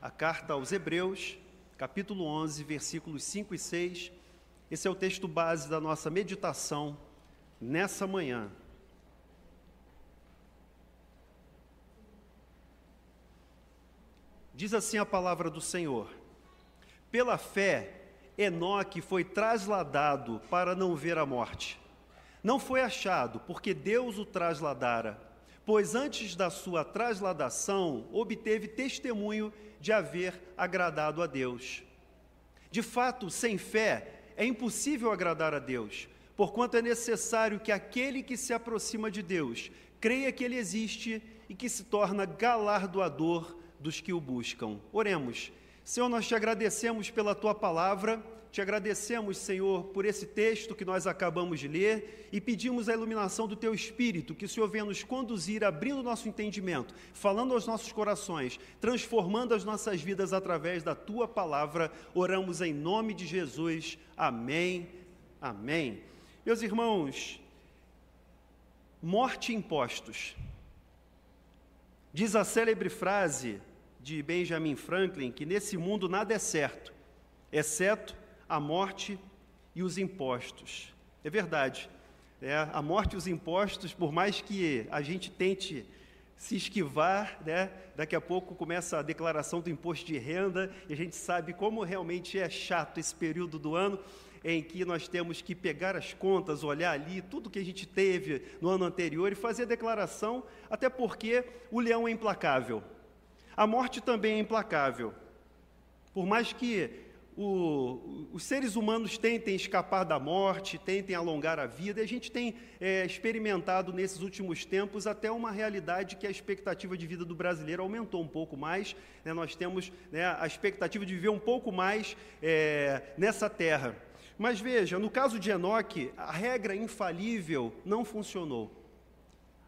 a carta aos Hebreus, capítulo 11, versículos 5 e 6. Esse é o texto base da nossa meditação nessa manhã. Diz assim a palavra do Senhor: Pela fé, Enoque foi trasladado para não ver a morte. Não foi achado, porque Deus o trasladara, pois antes da sua trasladação obteve testemunho de haver agradado a Deus. De fato, sem fé é impossível agradar a Deus, porquanto é necessário que aquele que se aproxima de Deus creia que Ele existe e que se torna galardoador dos que o buscam. Oremos. Senhor, nós te agradecemos pela tua palavra, te agradecemos, Senhor, por esse texto que nós acabamos de ler e pedimos a iluminação do teu espírito, que o Senhor venha nos conduzir, abrindo nosso entendimento, falando aos nossos corações, transformando as nossas vidas através da tua palavra. Oramos em nome de Jesus. Amém. Amém. Meus irmãos, morte impostos. Diz a célebre frase de Benjamin Franklin que nesse mundo nada é certo, exceto a morte e os impostos. É verdade. É, a morte e os impostos, por mais que a gente tente se esquivar, né? daqui a pouco começa a declaração do imposto de renda e a gente sabe como realmente é chato esse período do ano em que nós temos que pegar as contas, olhar ali tudo que a gente teve no ano anterior e fazer a declaração, até porque o leão é implacável. A morte também é implacável. Por mais que o, os seres humanos tentem escapar da morte, tentem alongar a vida, e a gente tem é, experimentado nesses últimos tempos até uma realidade que a expectativa de vida do brasileiro aumentou um pouco mais. Né? Nós temos né, a expectativa de viver um pouco mais é, nessa terra. Mas veja, no caso de Enoque, a regra infalível não funcionou.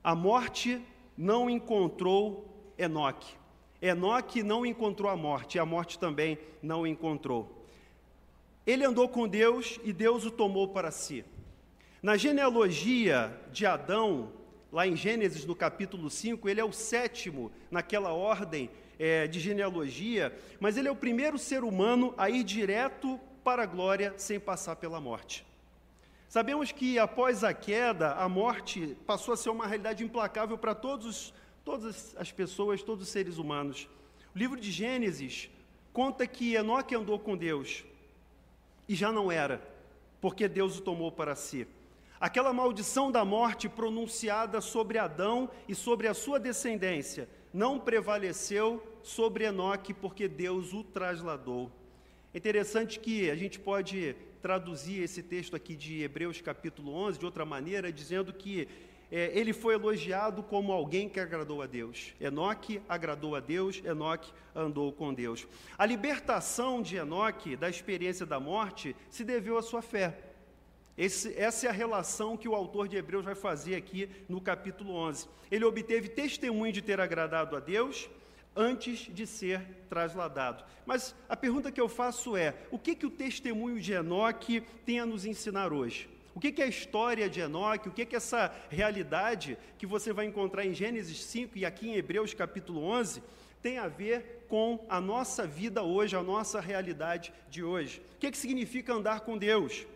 A morte não encontrou Enoque. Enoque não encontrou a morte, e a morte também não encontrou. Ele andou com Deus e Deus o tomou para si. Na genealogia de Adão, lá em Gênesis, no capítulo 5, ele é o sétimo naquela ordem é, de genealogia, mas ele é o primeiro ser humano a ir direto para a glória sem passar pela morte. Sabemos que após a queda, a morte passou a ser uma realidade implacável para todos, todas as pessoas, todos os seres humanos. O livro de Gênesis conta que Enoque andou com Deus e já não era, porque Deus o tomou para si. Aquela maldição da morte pronunciada sobre Adão e sobre a sua descendência não prevaleceu sobre Enoque, porque Deus o trasladou. É interessante que a gente pode traduzir esse texto aqui de Hebreus capítulo 11 de outra maneira, dizendo que é, ele foi elogiado como alguém que agradou a Deus. Enoque agradou a Deus, Enoque andou com Deus. A libertação de Enoque da experiência da morte se deveu à sua fé. Esse, essa é a relação que o autor de Hebreus vai fazer aqui no capítulo 11. Ele obteve testemunho de ter agradado a Deus antes de ser trasladado. Mas a pergunta que eu faço é: o que, que o testemunho de Enoque tem a nos ensinar hoje? O que, é a história de Enoque? O que, é essa realidade que você vai encontrar em Gênesis 5 e aqui em Hebreus capítulo 11 tem a ver com a nossa vida hoje, a nossa realidade de hoje? O que, que significa andar com Deus?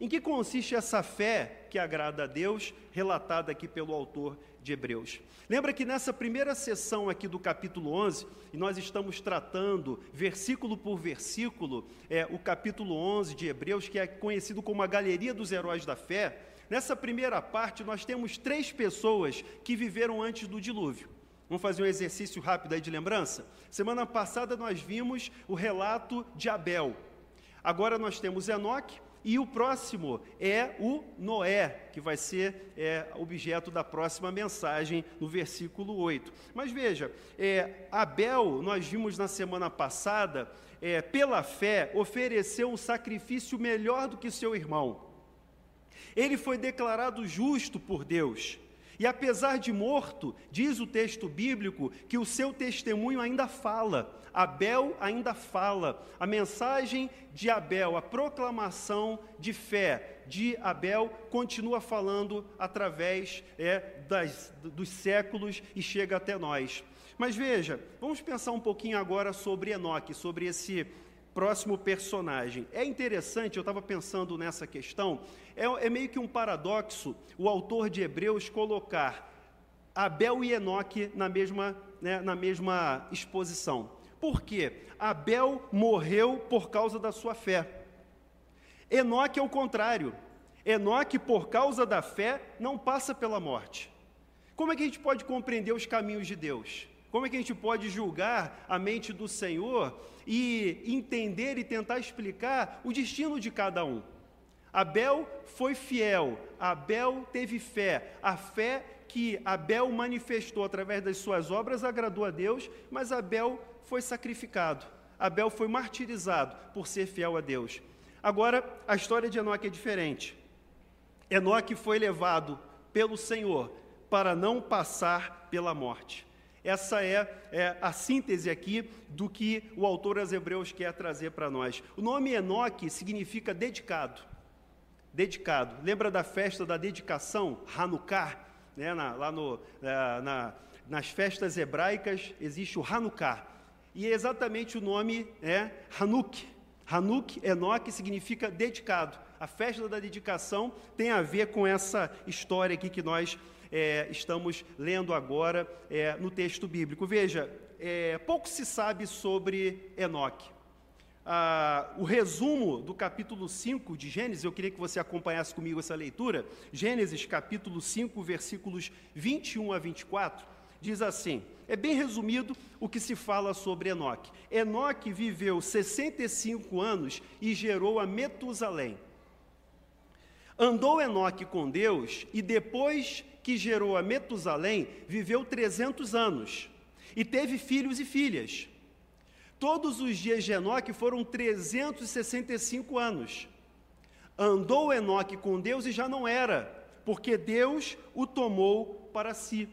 Em que consiste essa fé que agrada a Deus, relatada aqui pelo autor de Hebreus? Lembra que nessa primeira sessão aqui do capítulo 11, e nós estamos tratando versículo por versículo, é, o capítulo 11 de Hebreus, que é conhecido como a Galeria dos Heróis da Fé. Nessa primeira parte, nós temos três pessoas que viveram antes do dilúvio. Vamos fazer um exercício rápido aí de lembrança? Semana passada nós vimos o relato de Abel. Agora nós temos Enoque, e o próximo é o Noé, que vai ser é, objeto da próxima mensagem no versículo 8. Mas veja, é, Abel, nós vimos na semana passada, é, pela fé, ofereceu um sacrifício melhor do que seu irmão. Ele foi declarado justo por Deus. E apesar de morto, diz o texto bíblico que o seu testemunho ainda fala. Abel ainda fala. A mensagem de Abel, a proclamação de fé de Abel continua falando através é, das, dos séculos e chega até nós. Mas veja, vamos pensar um pouquinho agora sobre Enoque, sobre esse próximo personagem. É interessante, eu estava pensando nessa questão, é, é, meio que um paradoxo o autor de Hebreus colocar Abel e Enoque na mesma, né, na mesma exposição. Por quê? Abel morreu por causa da sua fé. Enoque é o contrário. Enoque, por causa da fé, não passa pela morte. Como é que a gente pode compreender os caminhos de Deus? Como é que a gente pode julgar a mente do Senhor e entender e tentar explicar o destino de cada um? Abel foi fiel, Abel teve fé, a fé que Abel manifestou através das suas obras agradou a Deus, mas Abel foi sacrificado, Abel foi martirizado por ser fiel a Deus. Agora, a história de Enoque é diferente. Enoque foi levado pelo Senhor para não passar pela morte. Essa é, é, a síntese aqui do que o autor aos Hebreus quer trazer para nós. O nome Enoque significa dedicado. Dedicado. Lembra da festa da dedicação, Hanukkah? Né? Na, lá no, é, na, nas festas hebraicas existe o Hanukkah. E é exatamente o nome é Hanuk. Hanuk, Enoque, significa dedicado. A festa da dedicação tem a ver com essa história aqui que nós é, estamos lendo agora é, no texto bíblico. Veja, é, pouco se sabe sobre Enoque. Ah, o resumo do capítulo 5 de Gênesis, eu queria que você acompanhasse comigo essa leitura. Gênesis, capítulo 5, versículos 21 a 24, diz assim: é bem resumido o que se fala sobre Enoque. Enoque viveu 65 anos e gerou a Metusalém. Andou Enoque com Deus e depois que gerou a Metusalém, viveu 300 anos e teve filhos e filhas. Todos os dias de Enoque foram 365 anos. Andou Enoque com Deus e já não era, porque Deus o tomou para si.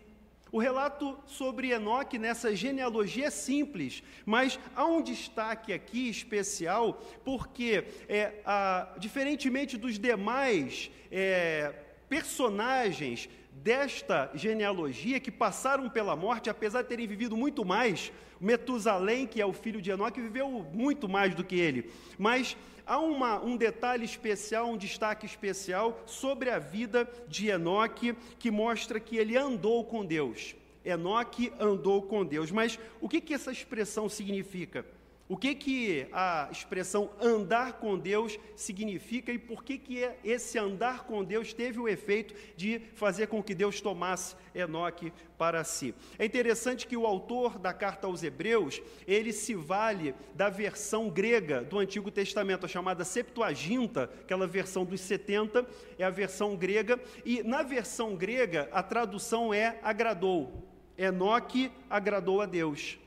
O relato sobre Enoque nessa genealogia é simples, mas há um destaque aqui especial, porque, é, a, diferentemente dos demais é, personagens desta genealogia que passaram pela morte, apesar de terem vivido muito mais. Metusalém, que é o filho de Enoque, viveu muito mais do que ele. Mas há uma, um detalhe especial, um destaque especial sobre a vida de Enoque, que mostra que ele andou com Deus. Enoque andou com Deus. Mas o que, que essa expressão significa? O que, que a expressão andar com Deus significa e por que, que é esse andar com Deus teve o efeito de fazer com que Deus tomasse Enoque para si? É interessante que o autor da carta aos Hebreus, ele se vale da versão grega do Antigo Testamento, a chamada Septuaginta, aquela versão dos 70, é a versão grega, e na versão grega a tradução é agradou. Enoque agradou a Deus.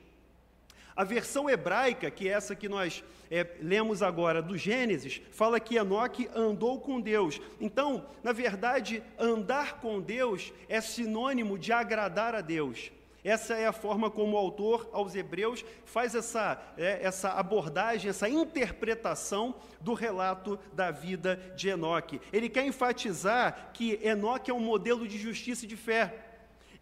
A versão hebraica, que é essa que nós é, lemos agora do Gênesis, fala que Enoque andou com Deus. Então, na verdade, andar com Deus é sinônimo de agradar a Deus. Essa é a forma como o autor aos Hebreus faz essa, é, essa abordagem, essa interpretação do relato da vida de Enoque. Ele quer enfatizar que Enoque é um modelo de justiça e de fé.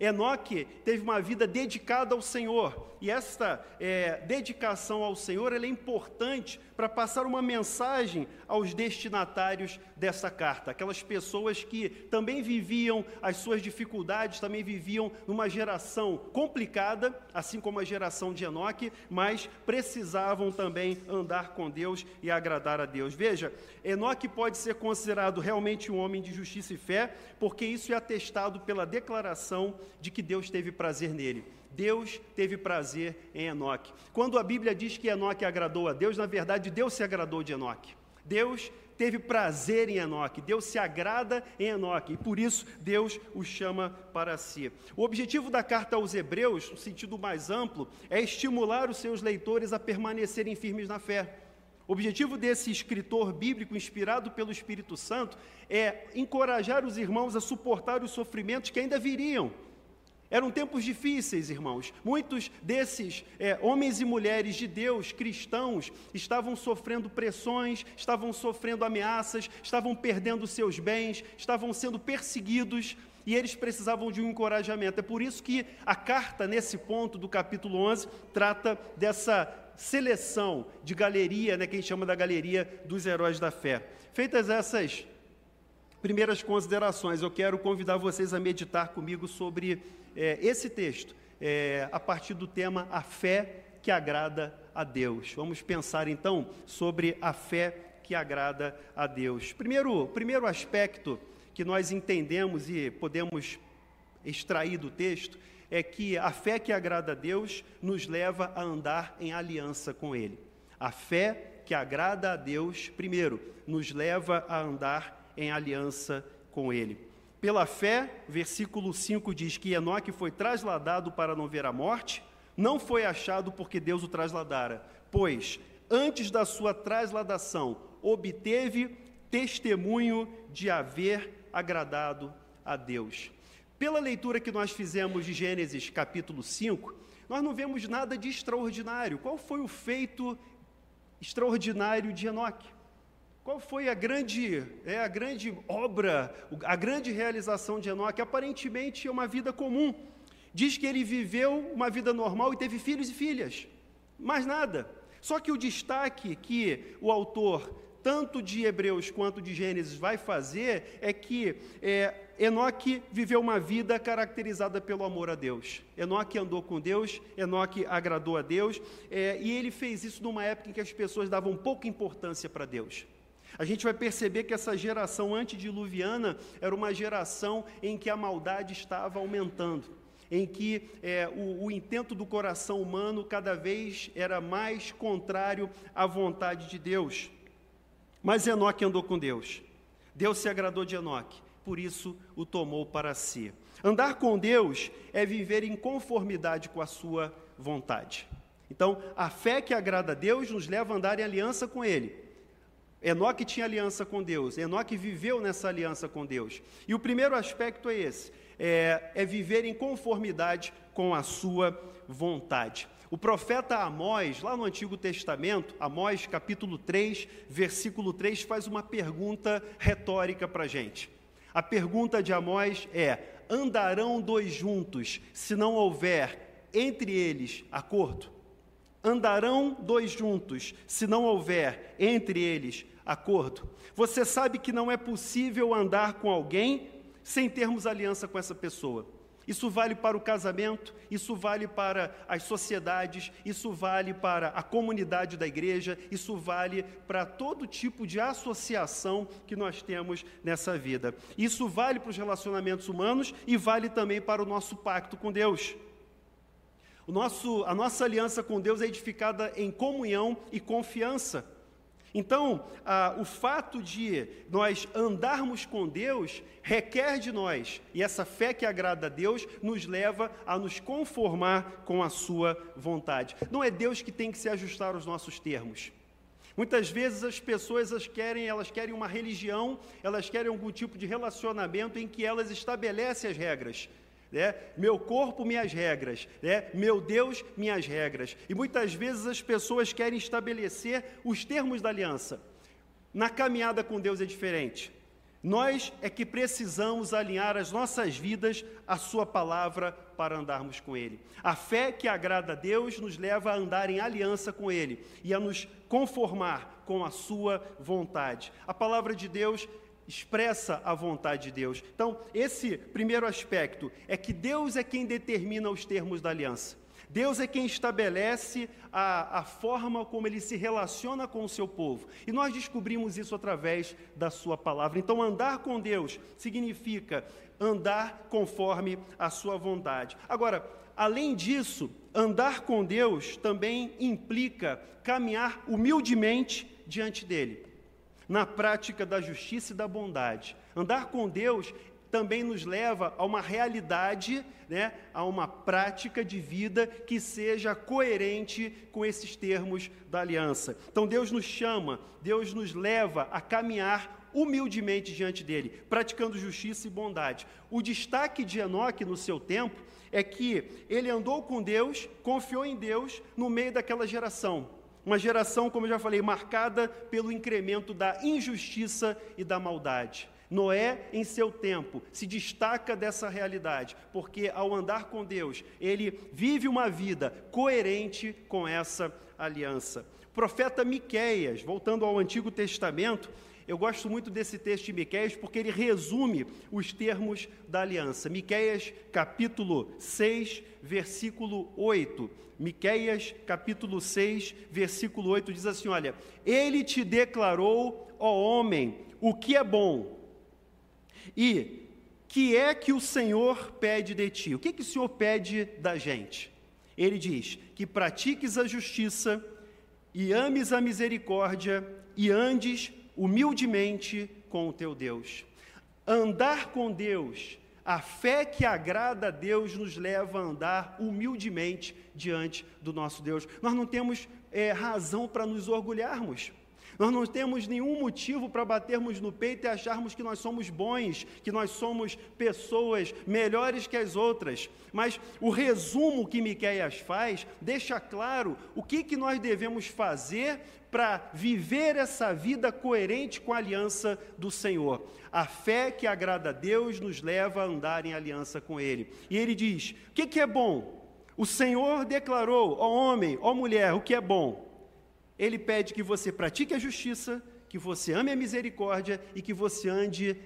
Enoque teve uma vida dedicada ao Senhor, e esta é, dedicação ao Senhor é importante para passar uma mensagem aos destinatários dessa carta, aquelas pessoas que também viviam as suas dificuldades, também viviam numa geração complicada, assim como a geração de Enoque, mas precisavam também andar com Deus e agradar a Deus. Veja, Enoque pode ser considerado realmente um homem de justiça e fé, porque isso é atestado pela declaração de que Deus teve prazer nele. Deus teve prazer em Enoque. Quando a Bíblia diz que Enoque agradou a Deus, na verdade, Deus se agradou de Enoque. Deus teve prazer em Enoque, Deus se agrada em Enoque, e por isso Deus o chama para si. O objetivo da carta aos Hebreus, no sentido mais amplo, é estimular os seus leitores a permanecerem firmes na fé. O objetivo desse escritor bíblico, inspirado pelo Espírito Santo, é encorajar os irmãos a suportar os sofrimentos que ainda viriam eram tempos difíceis, irmãos. Muitos desses é, homens e mulheres de Deus, cristãos, estavam sofrendo pressões, estavam sofrendo ameaças, estavam perdendo seus bens, estavam sendo perseguidos. e eles precisavam de um encorajamento. É por isso que a carta, nesse ponto do capítulo 11, trata dessa seleção de galeria, né, que a gente chama da galeria dos heróis da fé. Feitas essas primeiras considerações, eu quero convidar vocês a meditar comigo sobre é, esse texto, é, a partir do tema A Fé que Agrada a Deus. Vamos pensar então sobre a fé que agrada a Deus. Primeiro, primeiro aspecto que nós entendemos e podemos extrair do texto é que a fé que agrada a Deus nos leva a andar em aliança com Ele. A fé que agrada a Deus, primeiro, nos leva a andar em aliança com Ele. Pela fé, versículo 5 diz que Enoque foi trasladado para não ver a morte, não foi achado porque Deus o trasladara, pois antes da sua trasladação obteve testemunho de haver agradado a Deus. Pela leitura que nós fizemos de Gênesis capítulo 5, nós não vemos nada de extraordinário. Qual foi o feito extraordinário de Enoque? Qual foi a grande, é, a grande obra, a grande realização de Enoque? Aparentemente é uma vida comum. Diz que ele viveu uma vida normal e teve filhos e filhas. Mais nada. Só que o destaque que o autor, tanto de Hebreus quanto de Gênesis, vai fazer é que é, Enoque viveu uma vida caracterizada pelo amor a Deus. Enoque andou com Deus, Enoque agradou a Deus, é, e ele fez isso numa época em que as pessoas davam pouca importância para Deus. A gente vai perceber que essa geração antediluviana era uma geração em que a maldade estava aumentando em que é, o, o intento do coração humano cada vez era mais contrário à vontade de Deus. Mas Enoque andou com Deus. Deus se agradou de Enoque, por isso o tomou para si. Andar com Deus é viver em conformidade com a sua vontade. Então, a fé que agrada a Deus nos leva a andar em aliança com Ele. Enoque tinha aliança com Deus, Enoque viveu nessa aliança com Deus. E o primeiro aspecto é esse: é, é viver em conformidade com a sua vontade. O profeta Amós, lá no Antigo Testamento, Amós capítulo 3, versículo 3, faz uma pergunta retórica para a gente. A pergunta de Amós é: andarão dois juntos se não houver entre eles acordo? Andarão dois juntos se não houver entre eles acordo? Você sabe que não é possível andar com alguém sem termos aliança com essa pessoa. Isso vale para o casamento, isso vale para as sociedades, isso vale para a comunidade da igreja, isso vale para todo tipo de associação que nós temos nessa vida. Isso vale para os relacionamentos humanos e vale também para o nosso pacto com Deus. Nosso, a nossa aliança com Deus é edificada em comunhão e confiança. Então, ah, o fato de nós andarmos com Deus requer de nós, e essa fé que agrada a Deus nos leva a nos conformar com a Sua vontade. Não é Deus que tem que se ajustar aos nossos termos. Muitas vezes as pessoas elas querem, elas querem uma religião, elas querem algum tipo de relacionamento em que elas estabelecem as regras né? meu corpo, minhas regras, né? meu Deus, minhas regras. E muitas vezes as pessoas querem estabelecer os termos da aliança. Na caminhada com Deus é diferente. Nós é que precisamos alinhar as nossas vidas à Sua palavra para andarmos com Ele. A fé que agrada a Deus nos leva a andar em aliança com Ele e a nos conformar com a Sua vontade. A palavra de Deus expressa a vontade de Deus. Então, esse primeiro aspecto é que Deus é quem determina os termos da aliança. Deus é quem estabelece a, a, forma como ele se relaciona com o seu povo. E nós descobrimos isso através da sua palavra. Então, andar com Deus significa andar conforme a sua vontade. Agora, além disso, andar com Deus também implica caminhar humildemente diante dele na prática da justiça e da bondade. Andar com Deus também nos leva a uma realidade, né, a uma prática de vida que seja coerente com esses termos da aliança. Então Deus nos chama, Deus nos leva a caminhar humildemente diante dele, praticando justiça e bondade. O destaque de Enoque no seu tempo é que ele andou com Deus, confiou em Deus no meio daquela geração. Uma geração, como eu já falei, marcada pelo incremento da injustiça e da maldade. Noé, em seu tempo, se destaca dessa realidade, porque ao andar com Deus, ele vive uma vida coerente com essa aliança. O profeta Miqueias, voltando ao Antigo Testamento, eu gosto muito desse texto de Miqueias porque ele resume os termos da aliança. Miqueias, capítulo 6, versículo 8. Miqueias, capítulo 6, versículo 8 diz assim: Olha, ele te declarou, ó homem, o que é bom. E que é que o Senhor pede de ti? O que, que o Senhor pede da gente? Ele diz que pratiques a justiça e ames a misericórdia e andes humildemente com o teu Deus. Andar com Deus, a fé que agrada a Deus nos leva a andar humildemente diante do nosso Deus. Nós não temos é, razão para nos orgulharmos. Nós não temos nenhum motivo para batermos no peito e acharmos que nós somos bons, que nós somos pessoas melhores que as outras. Mas o resumo que Miqueias faz deixa claro o que, que nós devemos fazer para viver essa vida coerente com a aliança do Senhor. A fé que agrada a Deus nos leva a andar em aliança com Ele. E ele diz: o que, que é bom? O Senhor declarou, ó homem, ó mulher, o que é bom? Ele pede que você pratique a justiça, que você ame a misericórdia e que você ande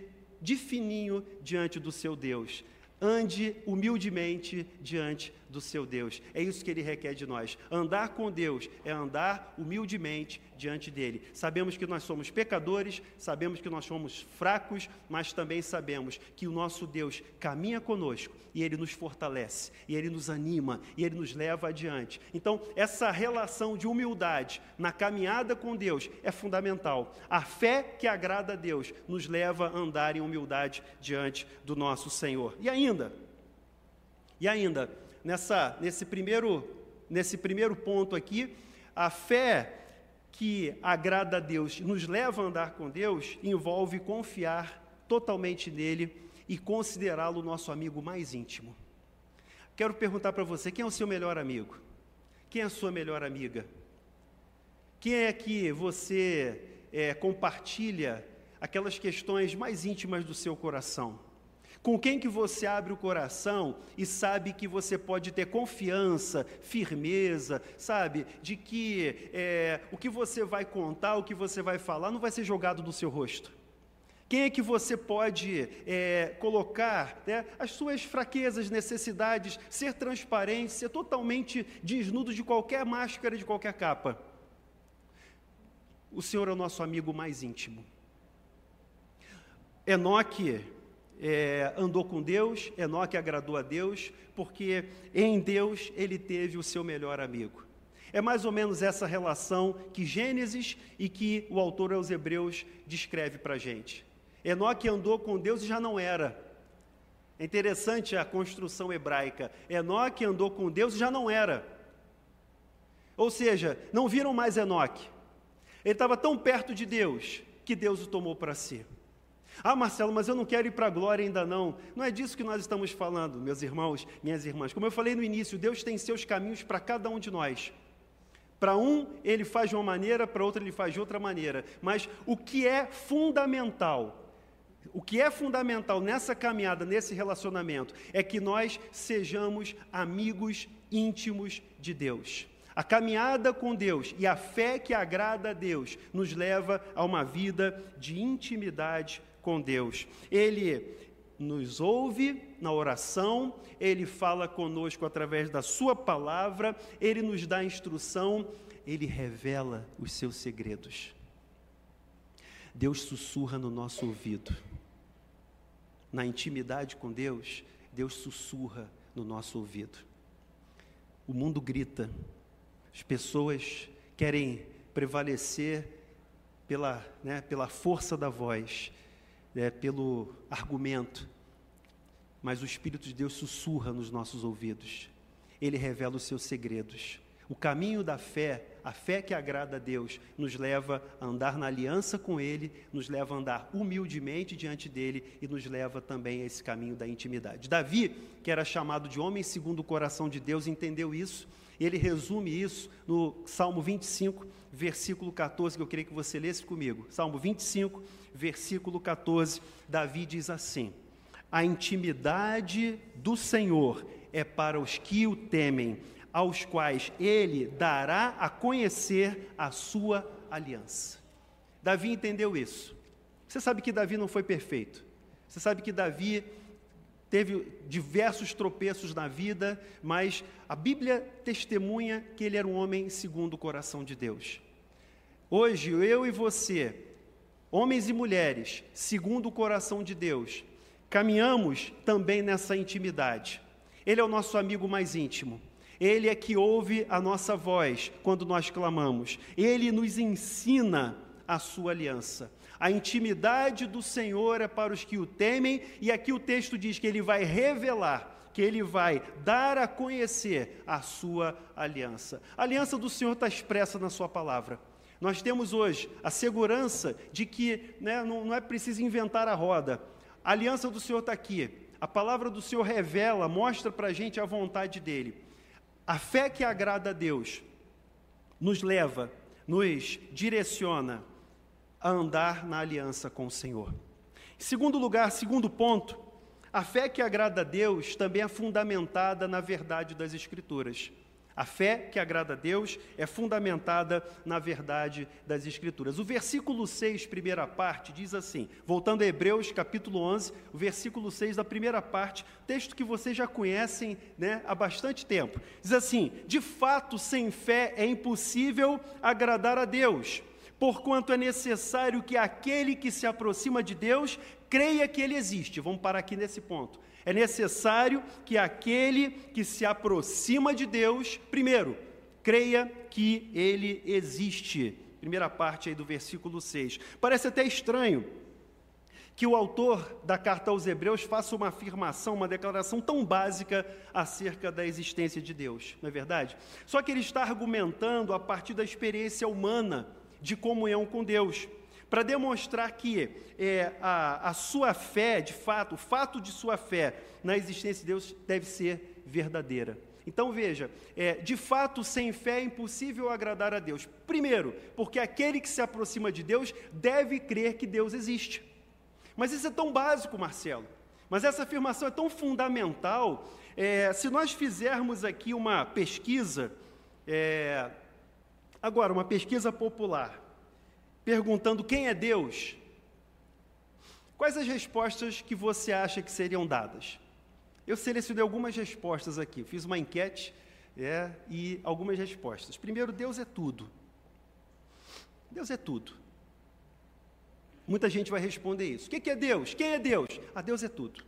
de fininho diante do seu Deus. Ande humildemente diante do seu Deus. É isso que ele requer de nós. Andar com Deus é andar humildemente diante dele. Sabemos que nós somos pecadores, sabemos que nós somos fracos, mas também sabemos que o nosso Deus caminha conosco e ele nos fortalece, e ele nos anima, e ele nos leva adiante. Então, essa relação de humildade na caminhada com Deus é fundamental. A fé que agrada a Deus nos leva a andar em humildade diante do nosso Senhor. E ainda, e ainda, nessa, nesse, primeiro, nesse primeiro ponto aqui, a fé que agrada a Deus, nos leva a andar com Deus, envolve confiar totalmente nele e considerá-lo nosso amigo mais íntimo. Quero perguntar para você: quem é o seu melhor amigo? Quem é a sua melhor amiga? Quem é que você é, compartilha aquelas questões mais íntimas do seu coração? Com quem que você abre o coração e sabe que você pode ter confiança, firmeza, sabe? De que é, o que você vai contar, o que você vai falar, não vai ser jogado no seu rosto. Quem é que você pode é, colocar né, as suas fraquezas, necessidades, ser transparente, ser totalmente desnudo de qualquer máscara, de qualquer capa? O Senhor é o nosso amigo mais íntimo. Enoque é, andou com Deus, Enoque agradou a Deus, porque em Deus ele teve o seu melhor amigo. É mais ou menos essa relação que Gênesis e que o autor aos Hebreus descreve para a gente. Enoque andou com Deus e já não era. É interessante a construção hebraica. Enoque andou com Deus e já não era. Ou seja, não viram mais Enoque. Ele estava tão perto de Deus que Deus o tomou para si. Ah, Marcelo, mas eu não quero ir para a glória ainda não. Não é disso que nós estamos falando, meus irmãos, minhas irmãs. Como eu falei no início, Deus tem seus caminhos para cada um de nós. Para um, ele faz de uma maneira, para outro, ele faz de outra maneira. Mas o que é fundamental, o que é fundamental nessa caminhada, nesse relacionamento, é que nós sejamos amigos íntimos de Deus. A caminhada com Deus e a fé que agrada a Deus nos leva a uma vida de intimidade com Deus. Ele nos ouve na oração, ele fala conosco através da Sua palavra, ele nos dá instrução, ele revela os seus segredos. Deus sussurra no nosso ouvido. Na intimidade com Deus, Deus sussurra no nosso ouvido. O mundo grita, as pessoas querem prevalecer pela, né, pela força da voz, é, pelo argumento, mas o Espírito de Deus sussurra nos nossos ouvidos. Ele revela os seus segredos. O caminho da fé, a fé que agrada a Deus, nos leva a andar na aliança com Ele, nos leva a andar humildemente diante dele e nos leva também a esse caminho da intimidade. Davi, que era chamado de homem segundo o coração de Deus, entendeu isso Ele resume isso no Salmo 25, versículo 14, que eu queria que você lesse comigo. Salmo 25, versículo 14. Davi diz assim: A intimidade do Senhor é para os que o temem, aos quais ele dará a conhecer a sua aliança. Davi entendeu isso. Você sabe que Davi não foi perfeito. Você sabe que Davi teve diversos tropeços na vida, mas a Bíblia testemunha que ele era um homem segundo o coração de Deus. Hoje, eu e você, homens e mulheres, segundo o coração de Deus, caminhamos também nessa intimidade. Ele é o nosso amigo mais íntimo. Ele é que ouve a nossa voz quando nós clamamos. Ele nos ensina a sua aliança. A intimidade do Senhor é para os que o temem, e aqui o texto diz que ele vai revelar, que ele vai dar a conhecer a sua aliança. A aliança do Senhor está expressa na sua palavra. Nós temos hoje a segurança de que né, não, não é preciso inventar a roda. A aliança do Senhor está aqui. A palavra do Senhor revela, mostra para a gente a vontade dele. A fé que agrada a Deus nos leva, nos direciona a andar na aliança com o Senhor. Em segundo lugar, segundo ponto, a fé que agrada a Deus também é fundamentada na verdade das Escrituras. A fé que agrada a Deus é fundamentada na verdade das Escrituras. O versículo 6, primeira parte, diz assim, voltando a Hebreus, capítulo 11, o versículo 6 da primeira parte, texto que vocês já conhecem né, há bastante tempo. Diz assim: De fato, sem fé é impossível agradar a Deus porquanto é necessário que aquele que se aproxima de Deus creia que ele existe. Vamos parar aqui nesse ponto. É necessário que aquele que se aproxima de Deus, primeiro, creia que ele existe. Primeira parte aí do versículo 6. Parece até estranho que o autor da carta aos Hebreus faça uma afirmação, uma declaração tão básica acerca da existência de Deus, não é verdade? Só que ele está argumentando a partir da experiência humana de comunhão com Deus, para demonstrar que é, a, a sua fé, de fato, o fato de sua fé na existência de Deus deve ser verdadeira. Então veja, é, de fato, sem fé é impossível agradar a Deus. Primeiro, porque aquele que se aproxima de Deus deve crer que Deus existe. Mas isso é tão básico, Marcelo. Mas essa afirmação é tão fundamental. É, se nós fizermos aqui uma pesquisa, é, Agora, uma pesquisa popular perguntando quem é Deus, quais as respostas que você acha que seriam dadas? Eu selecionei algumas respostas aqui, fiz uma enquete é, e algumas respostas. Primeiro, Deus é tudo. Deus é tudo. Muita gente vai responder isso. O que é Deus? Quem é Deus? Ah, Deus é tudo.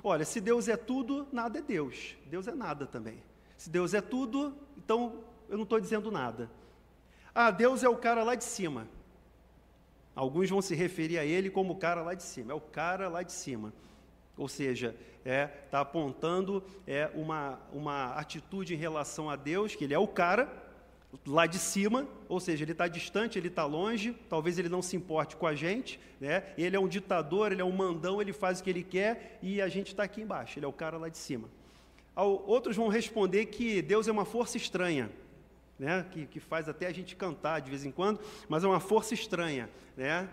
Olha, se Deus é tudo, nada é Deus. Deus é nada também. Se Deus é tudo, então eu não estou dizendo nada. Ah, Deus é o cara lá de cima. Alguns vão se referir a ele como o cara lá de cima. É o cara lá de cima. Ou seja, está é, tá apontando é, uma, uma atitude em relação a Deus, que ele é o cara lá de cima, ou seja, ele está distante, ele está longe, talvez ele não se importe com a gente, né? ele é um ditador, ele é um mandão, ele faz o que ele quer e a gente está aqui embaixo, ele é o cara lá de cima. Outros vão responder que Deus é uma força estranha, né, que, que faz até a gente cantar de vez em quando, mas é uma força estranha. Né?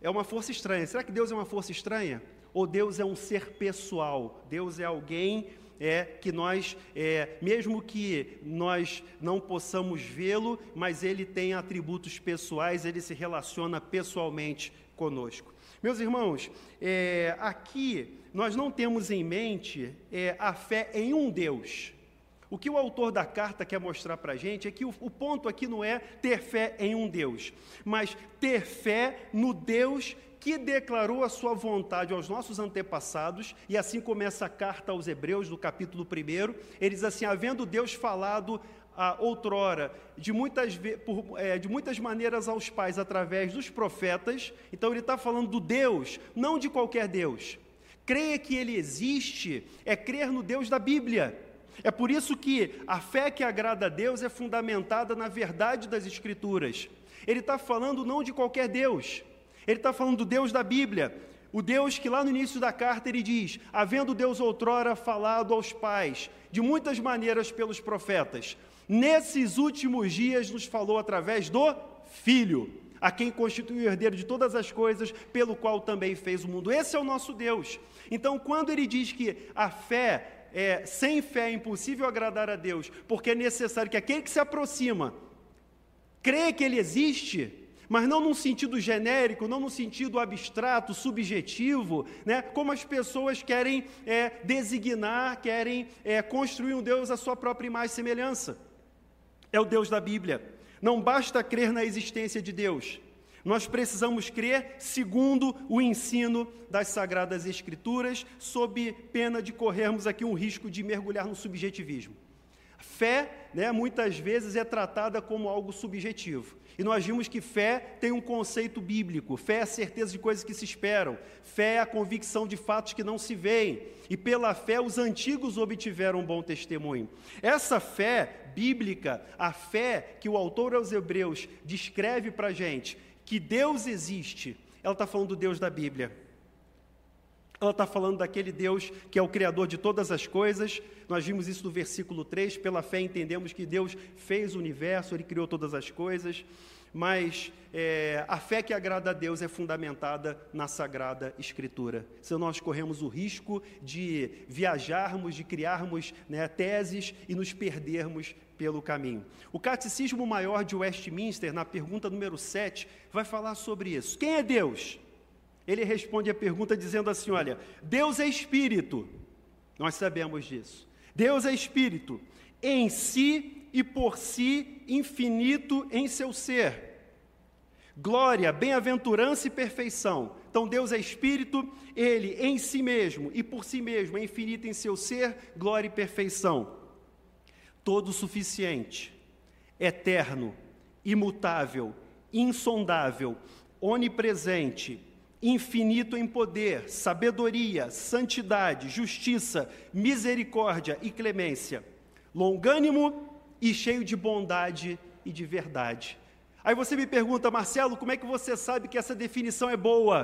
É uma força estranha. Será que Deus é uma força estranha? Ou Deus é um ser pessoal? Deus é alguém é que nós, é, mesmo que nós não possamos vê-lo, mas ele tem atributos pessoais, ele se relaciona pessoalmente conosco. Meus irmãos, é, aqui nós não temos em mente é, a fé em um Deus. O que o autor da carta quer mostrar para a gente é que o, o, ponto aqui não é ter fé em um Deus, mas ter fé no Deus que declarou a sua vontade aos nossos antepassados, e assim começa a carta aos Hebreus, no capítulo 1. Ele diz assim: havendo Deus falado a outrora, de muitas, por, é, de muitas maneiras aos pais através dos profetas, então ele está falando do Deus, não de qualquer Deus. Creia que ele existe é crer no Deus da Bíblia. É por isso que a fé que agrada a Deus é fundamentada na verdade das Escrituras. Ele está falando não de qualquer Deus, ele está falando do Deus da Bíblia, o Deus que lá no início da carta ele diz: havendo Deus outrora falado aos pais, de muitas maneiras pelos profetas. nesses últimos dias nos falou através do Filho, a quem constitui o herdeiro de todas as coisas, pelo qual também fez o mundo. Esse é o nosso Deus. Então, quando ele diz que a fé é, sem fé é impossível agradar a Deus, porque é necessário que aquele que se aproxima crê que ele existe, mas não num sentido genérico, não no sentido abstrato, subjetivo, né? como as pessoas querem é, designar, querem é, construir um Deus à sua própria imagem e semelhança. É o Deus da Bíblia. Não basta crer na existência de Deus. Nós precisamos crer segundo o ensino das Sagradas Escrituras, sob pena de corrermos aqui um risco de mergulhar no subjetivismo. Fé, né, muitas vezes, é tratada como algo subjetivo. E nós vimos que fé tem um conceito bíblico. Fé é a certeza de coisas que se esperam. Fé é a convicção de fatos que não se veem. E pela fé os antigos obtiveram um bom testemunho. Essa fé bíblica, a fé que o autor aos Hebreus descreve para a gente, que Deus existe, ela está falando do Deus da Bíblia. Ela está falando daquele Deus que é o Criador de todas as coisas. Nós vimos isso no versículo 3. Pela fé entendemos que Deus fez o universo, Ele criou todas as coisas. Mas é, a fé que agrada a Deus é fundamentada na Sagrada Escritura. Senão nós corremos o risco de viajarmos, de criarmos né, teses e nos perdermos pelo caminho. O Catecismo Maior de Westminster, na pergunta número 7, vai falar sobre isso. Quem é Deus? Ele responde a pergunta dizendo assim: Olha, Deus é espírito, nós sabemos disso. Deus é espírito, em si e por si, infinito em seu ser. Glória, bem-aventurança e perfeição. Então, Deus é espírito, ele em si mesmo e por si mesmo é infinito em seu ser, glória e perfeição. Todo suficiente, eterno, imutável, insondável, onipresente, infinito em poder, sabedoria, santidade, justiça, misericórdia e clemência, longânimo e cheio de bondade e de verdade. Aí você me pergunta, Marcelo, como é que você sabe que essa definição é boa?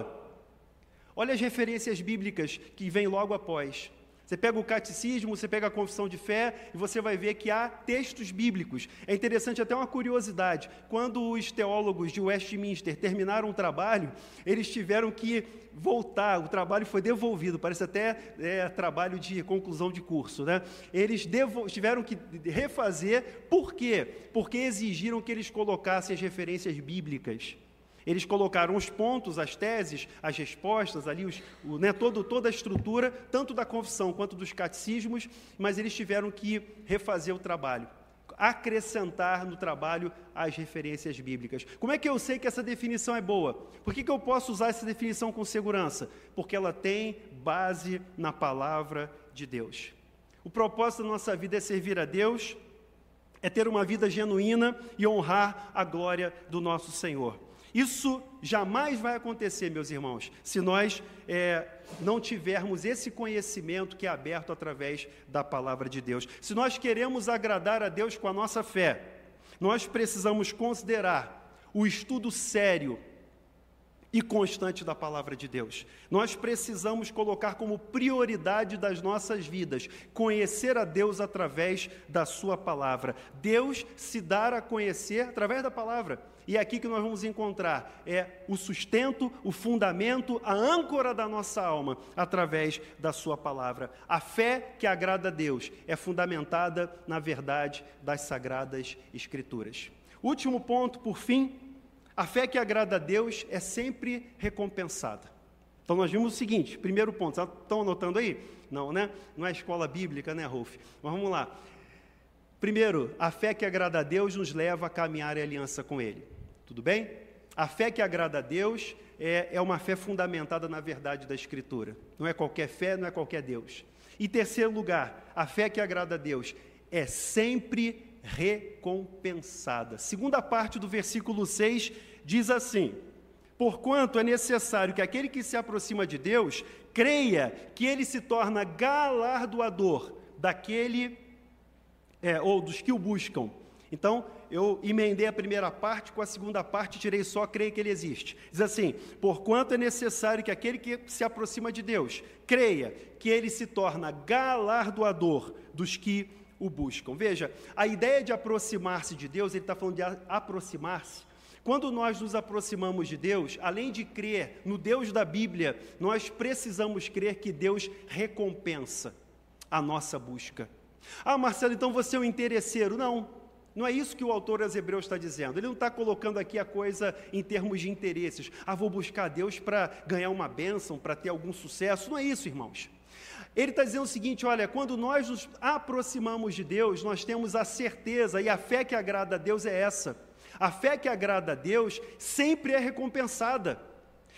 Olha as referências bíblicas que vêm logo após. Você pega o catecismo, você pega a confissão de fé e você vai ver que há textos bíblicos. É interessante até uma curiosidade. Quando os teólogos de Westminster terminaram o trabalho, eles tiveram que voltar, o trabalho foi devolvido, parece até é, trabalho de conclusão de curso. Né? Eles tiveram que refazer, por quê? Porque exigiram que eles colocassem as referências bíblicas. Eles colocaram os pontos, as teses, as respostas, ali, os, o, né, todo, toda a estrutura, tanto da confissão quanto dos catecismos, mas eles tiveram que refazer o trabalho, acrescentar no trabalho as referências bíblicas. Como é que eu sei que essa definição é boa? Por que, que eu posso usar essa definição com segurança? Porque ela tem base na palavra de Deus. O propósito da nossa vida é servir a Deus, é ter uma vida genuína e honrar a glória do nosso Senhor. Isso jamais vai acontecer, meus irmãos, se nós é, não tivermos esse conhecimento que é aberto através da palavra de Deus. Se nós queremos agradar a Deus com a nossa fé, nós precisamos considerar o estudo sério e constante da palavra de Deus. Nós precisamos colocar como prioridade das nossas vidas conhecer a Deus através da Sua palavra. Deus se dar a conhecer através da palavra. E é aqui que nós vamos encontrar é o sustento, o fundamento, a âncora da nossa alma através da sua palavra. A fé que agrada a Deus é fundamentada na verdade das sagradas escrituras. Último ponto, por fim, a fé que agrada a Deus é sempre recompensada. Então nós vimos o seguinte, primeiro ponto, estão anotando aí? Não, né? Não é escola bíblica, né, Rolf? Mas vamos lá. Primeiro, a fé que agrada a Deus nos leva a caminhar em aliança com Ele. Tudo bem? A fé que agrada a Deus é, é uma fé fundamentada na verdade da Escritura. Não é qualquer fé, não é qualquer Deus. E terceiro lugar, a fé que agrada a Deus é sempre recompensada. Segunda parte do versículo 6 diz assim: Porquanto é necessário que aquele que se aproxima de Deus creia que ele se torna galardoador daquele é, ou dos que o buscam. Então, eu emendei a primeira parte com a segunda parte, tirei só creio que ele existe. Diz assim: porquanto é necessário que aquele que se aproxima de Deus creia que ele se torna galardoador dos que o buscam. Veja, a ideia de aproximar-se de Deus, ele está falando de aproximar-se. Quando nós nos aproximamos de Deus, além de crer no Deus da Bíblia, nós precisamos crer que Deus recompensa a nossa busca. Ah, Marcelo, então você é um interesseiro. Não, não é isso que o autor aos Hebreus está dizendo. Ele não está colocando aqui a coisa em termos de interesses. Ah, vou buscar Deus para ganhar uma bênção, para ter algum sucesso. Não é isso, irmãos. Ele está dizendo o seguinte: olha, quando nós nos aproximamos de Deus, nós temos a certeza e a fé que agrada a Deus é essa. A fé que agrada a Deus sempre é recompensada.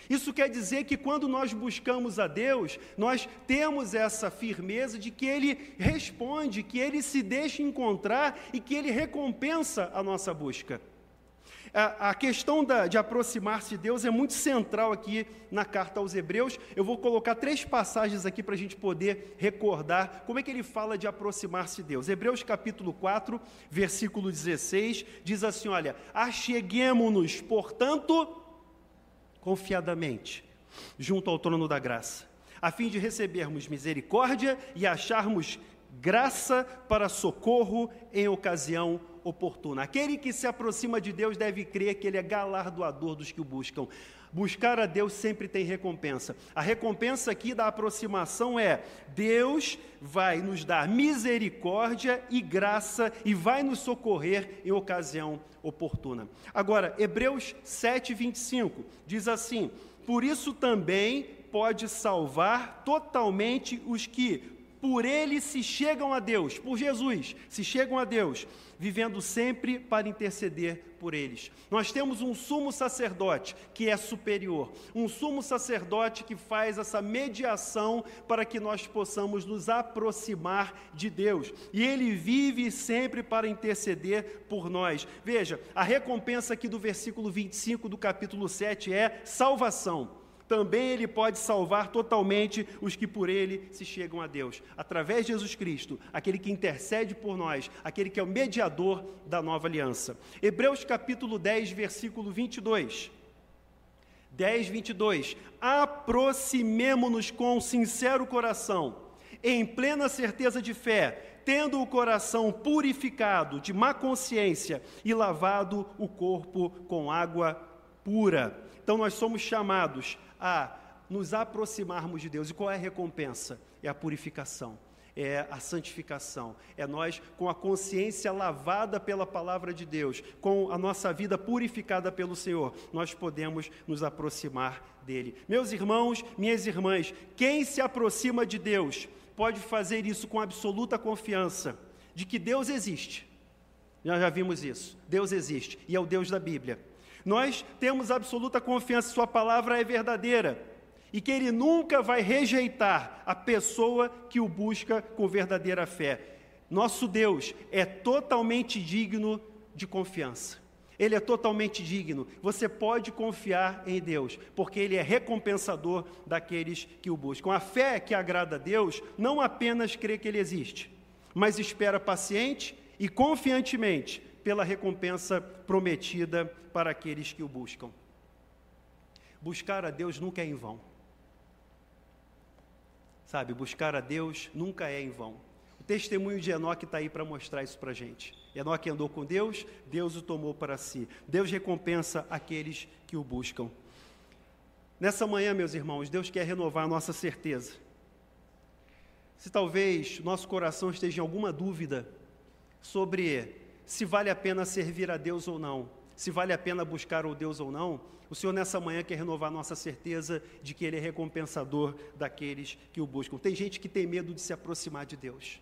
Isso quer dizer que quando nós buscamos a Deus, nós temos essa firmeza de que Ele responde, que Ele se deixa encontrar e que Ele recompensa a nossa busca. A, questão da, de aproximar-se de Deus é muito central aqui na carta aos Hebreus. Eu vou colocar três passagens aqui para a gente poder recordar como é que ele fala de aproximar-se de Deus. Hebreus capítulo 4, versículo 16, diz assim: Olha, acheguemo-nos, portanto, confiadamente, junto ao trono da graça, a fim de recebermos misericórdia e acharmos graça para socorro em ocasião oportuna. Aquele que se aproxima de Deus deve crer que Ele é galardoador dos que o buscam. Buscar a Deus sempre tem recompensa. A recompensa aqui da aproximação é: Deus vai nos dar misericórdia e graça e vai nos socorrer em ocasião oportuna. Agora, Hebreus 7, 25 diz assim: Por isso também pode salvar totalmente os que por ele se chegam a Deus, por Jesus, se chegam a Deus, vivendo sempre para interceder por eles. Nós temos um sumo sacerdote que é superior, um sumo sacerdote que faz essa mediação para que nós possamos nos aproximar de Deus. E ele vive sempre para interceder por nós. Veja, a recompensa aqui do versículo 25 do capítulo 7 é salvação também Ele pode salvar totalmente os que por Ele se chegam a Deus, através de Jesus Cristo, aquele que intercede por nós, aquele que é o mediador da nova aliança. Hebreus capítulo 10, versículo 22. 10, 22. Aproximemo-nos com sincero coração, em plena certeza de fé, tendo o coração purificado de má consciência e lavado o corpo com água pura. Então nós somos chamados a nos aproximarmos de Deus. E qual é a recompensa? É a purificação, é a santificação, é nós com a consciência lavada pela palavra de Deus, com a nossa vida purificada pelo Senhor, nós podemos nos aproximar dele. Meus irmãos, minhas irmãs, quem se aproxima de Deus pode fazer isso com absoluta confiança de que Deus existe. Nós já vimos isso. Deus existe e é o Deus da Bíblia. Nós temos absoluta confiança que Sua palavra é verdadeira e que Ele nunca vai rejeitar a pessoa que o busca com verdadeira fé. Nosso Deus é totalmente digno de confiança. Ele é totalmente digno. Você pode confiar em Deus, porque Ele é recompensador daqueles que o buscam. A fé que agrada a Deus não apenas crê que Ele existe, mas espera paciente e confiantemente pela recompensa prometida para aqueles que o buscam. Buscar a Deus nunca é em vão. Sabe, buscar a Deus nunca é em vão. O testemunho de Enoque está aí para mostrar isso para a gente. Enoque andou com Deus, Deus o tomou para si. Deus recompensa aqueles que o buscam. Nessa manhã, meus irmãos, Deus quer renovar a nossa certeza. Se talvez nosso coração esteja em alguma dúvida sobre se vale a pena servir a Deus ou não, se vale a pena buscar o Deus ou não, o Senhor nessa manhã quer renovar nossa certeza de que Ele é recompensador daqueles que o buscam. Tem gente que tem medo de se aproximar de Deus.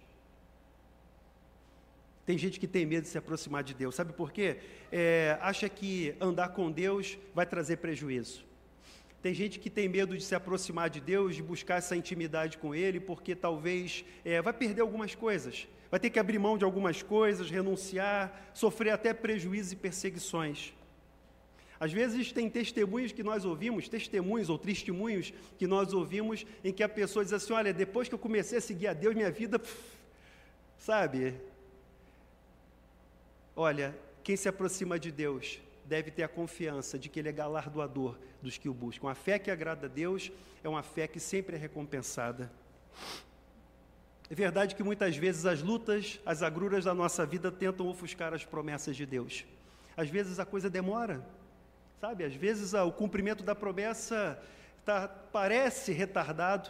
Tem gente que tem medo de se aproximar de Deus. Sabe por quê? É, acha que andar com Deus vai trazer prejuízo. Tem gente que tem medo de se aproximar de Deus, de buscar essa intimidade com Ele, porque talvez é, vai perder algumas coisas vai ter que abrir mão de algumas coisas, renunciar, sofrer até prejuízos e perseguições. Às vezes tem testemunhos que nós ouvimos, testemunhos ou testemunhos que nós ouvimos, em que a pessoa diz assim: Olha, depois que eu comecei a seguir a Deus, minha vida, pff, sabe? Olha, quem se aproxima de Deus deve ter a confiança de que Ele é galardoador dos que o buscam. A fé que agrada a Deus é uma fé que sempre é recompensada. É verdade que muitas vezes as lutas, as agruras da nossa vida tentam ofuscar as promessas de Deus. Às vezes a coisa demora, sabe? Às vezes o cumprimento da promessa tá, parece retardado.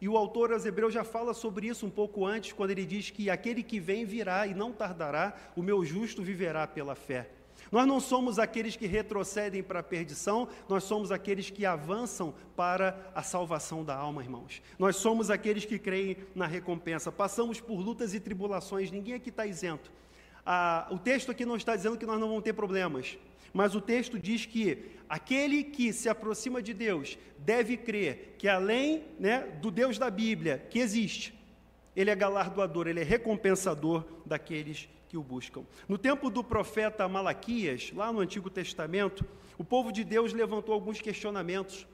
E o autor aos Hebreus já fala sobre isso um pouco antes, quando ele diz que aquele que vem virá e não tardará, o meu justo viverá pela fé. Nós não somos aqueles que retrocedem para a perdição, nós somos aqueles que avançam para a salvação da alma, irmãos. Nós somos aqueles que creem na recompensa. Passamos por lutas e tribulações, ninguém aqui está isento. Ah, o texto aqui não está dizendo que nós não vamos ter problemas, mas o texto diz que aquele que se aproxima de Deus deve crer que além né, do Deus da Bíblia, que existe, ele é galardoador, ele é recompensador daqueles que o buscam. No tempo do profeta Malaquias, lá no Antigo Testamento, o povo de Deus levantou alguns questionamentos.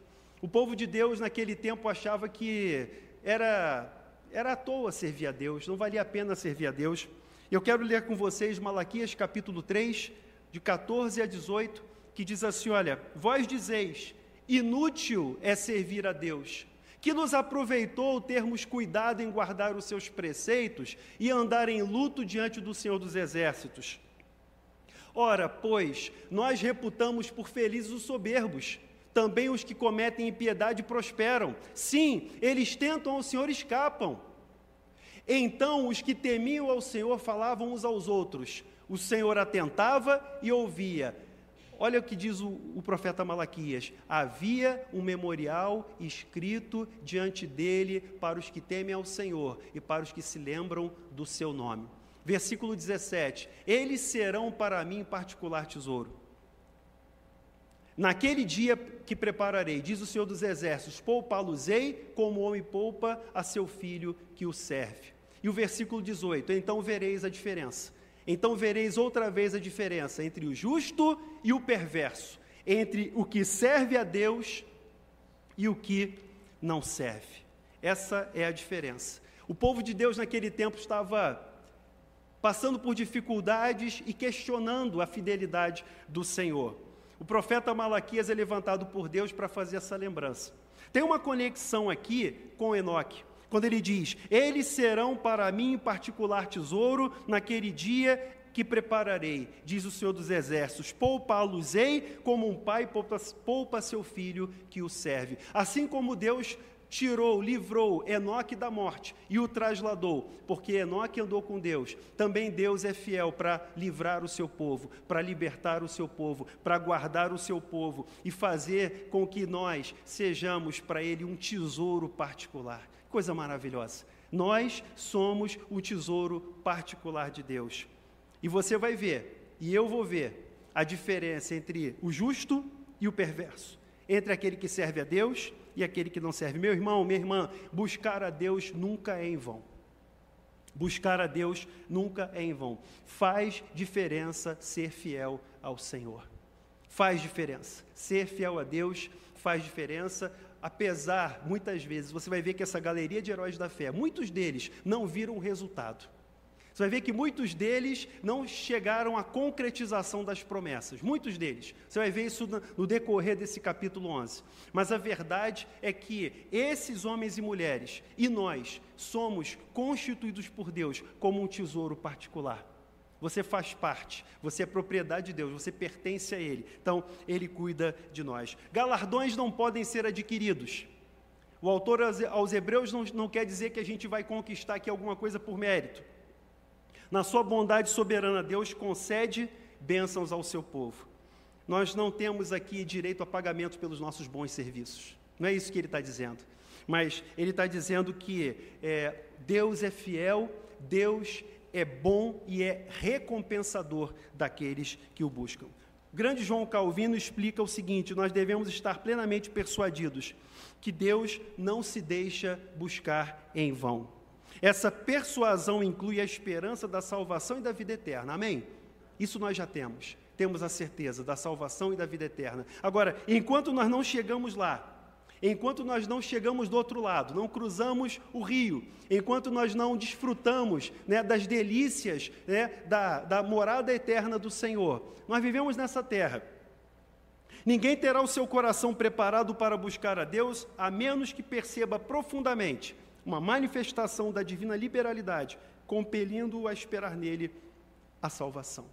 O povo de Deus naquele tempo achava que era era à toa servir a Deus, não valia a pena servir a Deus. Eu quero ler com vocês Malaquias capítulo 3, de 14 a 18, que diz assim: Olha, vós dizeis, inútil é servir a Deus que nos aproveitou termos cuidado em guardar os seus preceitos e andar em luto diante do Senhor dos Exércitos. Ora, pois, nós reputamos por felizes os soberbos, também os que cometem impiedade prosperam. Sim, eles tentam ao Senhor escapam. Então os que temiam ao Senhor falavam uns aos outros. O Senhor atentava e ouvia, Olha o que diz o, o, profeta Malaquias: havia um memorial escrito diante dele para os que temem ao Senhor e para os que se lembram do seu nome. Versículo 17: Eles serão para mim particular tesouro. Naquele dia que prepararei, diz o Senhor dos Exércitos, poupá-los-ei como o homem poupa a seu filho que o serve. E o versículo 18: Então vereis a diferença então vereis outra vez a diferença entre o justo e o perverso, entre o que serve a Deus e o que não serve. Essa é a diferença. O povo de Deus naquele tempo estava passando por dificuldades e questionando a fidelidade do Senhor. O profeta Malaquias é levantado por Deus para fazer essa lembrança. Tem uma conexão aqui com Enoque quando ele diz: Eles serão para mim particular tesouro naquele dia que prepararei, diz o Senhor dos Exércitos: Poupa-los-ei como um pai poupa, poupa seu filho que o serve. Assim como Deus tirou, livrou Enoque da morte e o trasladou, porque Enoque andou com Deus. Também Deus é fiel para livrar o seu povo, para libertar o seu povo, para guardar o seu povo e fazer com que nós sejamos para Ele um tesouro particular. Coisa maravilhosa. Nós somos o tesouro particular de Deus. E você vai ver, e eu vou ver, a diferença entre o justo e o perverso, entre aquele que serve a Deus e aquele que não serve. Meu irmão, minha irmã, buscar a Deus nunca é em vão. Buscar a Deus nunca é em vão. Faz diferença ser fiel ao Senhor. Faz diferença. Ser fiel a Deus faz diferença apesar, muitas vezes, você vai ver que essa galeria de heróis da fé, muitos deles não viram o resultado. Você vai ver que muitos deles não chegaram à concretização das promessas. Muitos deles. Você vai ver isso no decorrer desse capítulo 11. Mas a verdade é que esses homens e mulheres e nós somos constituídos por Deus como um tesouro particular. Você faz parte, você é propriedade de Deus, você pertence a Ele. Então, Ele cuida de nós. Galardões não podem ser adquiridos. O autor aos Hebreus não, não quer dizer que a gente vai conquistar aqui alguma coisa por mérito. Na sua bondade soberana, Deus concede bênçãos ao seu povo. Nós não temos aqui direito a pagamento pelos nossos bons serviços. Não é isso que ele está dizendo. Mas ele está dizendo que é, Deus é fiel, Deus é bom e é recompensador daqueles que o buscam. O grande João Calvino explica o seguinte: nós devemos estar plenamente persuadidos que Deus não se deixa buscar em vão. Essa persuasão inclui a esperança da salvação e da vida eterna. Amém? Isso nós já temos. Temos a certeza da salvação e da vida eterna. Agora, enquanto nós não chegamos lá, enquanto nós não chegamos do outro lado, não cruzamos o rio, enquanto nós não desfrutamos né, das delícias né, da, da morada eterna do Senhor, nós vivemos nessa terra. Ninguém terá o seu coração preparado para buscar a Deus, a menos que perceba profundamente uma manifestação da divina liberalidade, compelindo-o a esperar nele a salvação.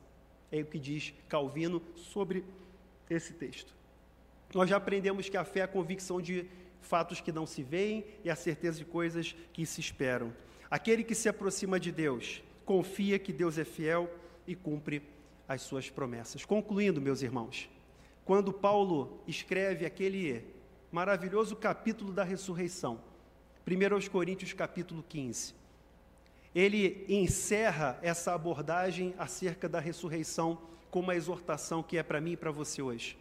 É o que diz Calvino sobre esse texto. Nós já aprendemos que a fé é a convicção de fatos que não se veem e a certeza de coisas que se esperam. Aquele que se aproxima de Deus confia que Deus é fiel e cumpre as suas promessas. Concluindo, meus irmãos, quando Paulo escreve aquele maravilhoso capítulo da ressurreição, 1 Coríntios capítulo 15, ele encerra essa abordagem acerca da ressurreição com uma exortação que é para mim e para você hoje.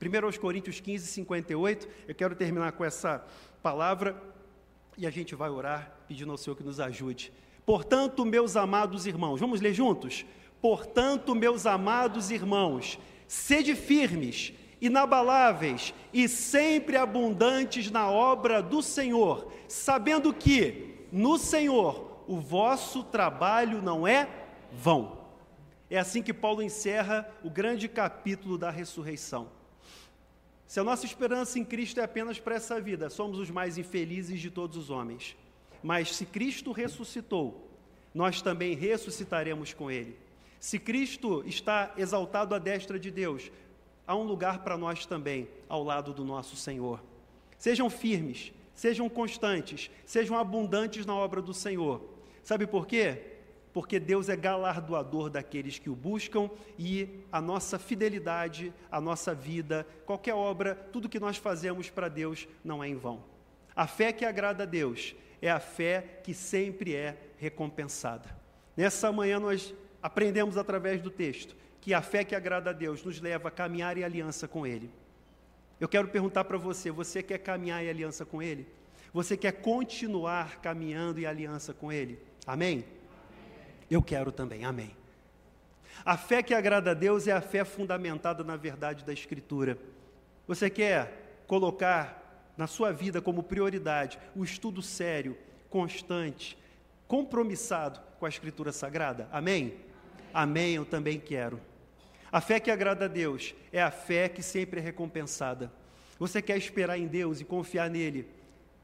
1 Coríntios 15, 58, eu quero terminar com essa palavra e a gente vai orar pedindo ao Senhor que nos ajude. Portanto, meus amados irmãos, vamos ler juntos? Portanto, meus amados irmãos, sede firmes, inabaláveis e sempre abundantes na obra do Senhor, sabendo que no Senhor o vosso trabalho não é vão. É assim que Paulo encerra o grande capítulo da ressurreição. Se a nossa esperança em Cristo é apenas para essa vida, somos os mais infelizes de todos os homens. Mas se Cristo ressuscitou, nós também ressuscitaremos com Ele. Se Cristo está exaltado à destra de Deus, há um lugar para nós também, ao lado do nosso Senhor. Sejam firmes, sejam constantes, sejam abundantes na obra do Senhor. Sabe por quê? Porque Deus é galardoador daqueles que o buscam e a nossa fidelidade, a nossa vida, qualquer obra, tudo que nós fazemos para Deus não é em vão. A fé que agrada a Deus é a fé que sempre é recompensada. Nessa manhã nós aprendemos através do texto que a fé que agrada a Deus nos leva a caminhar em aliança com Ele. Eu quero perguntar para você: você quer caminhar em aliança com Ele? Você quer continuar caminhando em aliança com Ele? Amém? Eu quero também, amém. A fé que agrada a Deus é a fé fundamentada na verdade da Escritura. Você quer colocar na sua vida como prioridade o estudo sério, constante, compromissado com a Escritura Sagrada? Amém? Amém, eu também quero. A fé que agrada a Deus é a fé que sempre é recompensada. Você quer esperar em Deus e confiar nele,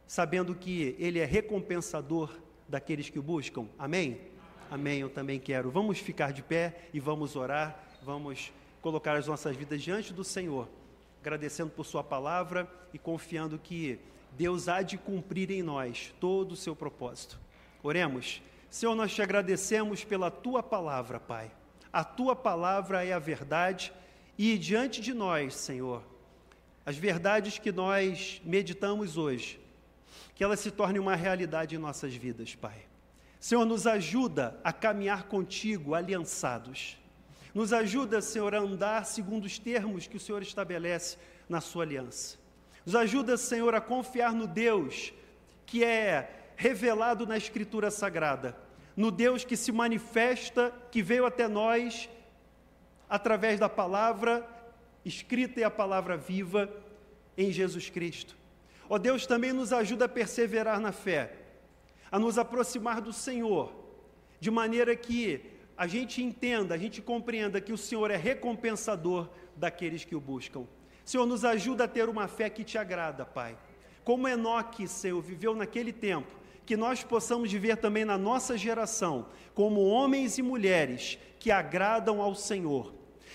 sabendo que ele é recompensador daqueles que o buscam? Amém? Amém, eu também quero. Vamos ficar de pé e vamos orar, vamos colocar as nossas vidas diante do Senhor, agradecendo por Sua palavra e confiando que Deus há de cumprir em nós todo o seu propósito. Oremos. Senhor, nós te agradecemos pela tua palavra, Pai. A tua palavra é a verdade e diante de nós, Senhor, as verdades que nós meditamos hoje, que elas se tornem uma realidade em nossas vidas, Pai. Senhor, nos ajuda a caminhar contigo aliançados. Nos ajuda, Senhor, a andar segundo os termos que o Senhor estabelece na sua aliança. Nos ajuda, Senhor, a confiar no Deus que é revelado na Escritura Sagrada, no Deus que se manifesta, que veio até nós através da palavra escrita e a palavra viva em Jesus Cristo. Ó Deus, também nos ajuda a perseverar na fé, a nos aproximar do Senhor, de maneira que a gente entenda, a gente compreenda que o Senhor é recompensador daqueles que o buscam. Senhor, nos ajuda a ter uma fé que te agrada, Pai. Como Enoque, Senhor, viveu naquele tempo, que nós possamos viver também na nossa geração como homens e mulheres que agradam ao Senhor.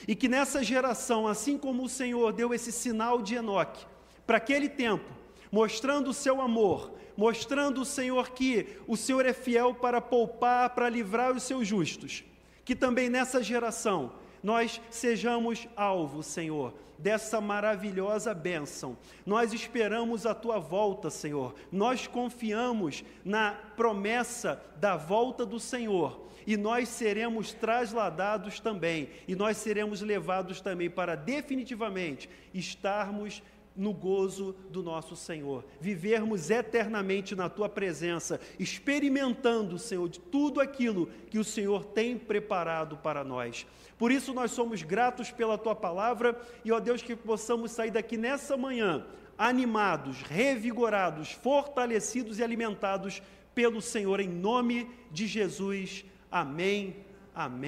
E que nessa geração, assim como o Senhor deu esse sinal de Enoque, para aquele tempo, mostrando o seu amor, mostrando o Senhor que o Senhor é fiel para poupar, para livrar os seus justos, que também nessa geração nós sejamos alvo, Senhor, dessa maravilhosa bênção. Nós esperamos a tua volta, Senhor. Nós confiamos na promessa da volta do Senhor. E nós seremos trasladados também, e nós seremos levados também para definitivamente estarmos no gozo do nosso Senhor, vivermos eternamente na tua presença, experimentando, Senhor, de tudo aquilo que o Senhor tem preparado para nós. Por isso nós somos gratos pela tua palavra e, ó Deus, que possamos sair daqui nessa manhã animados, revigorados, fortalecidos e alimentados pelo Senhor, em nome de Jesus. Amém. Amém.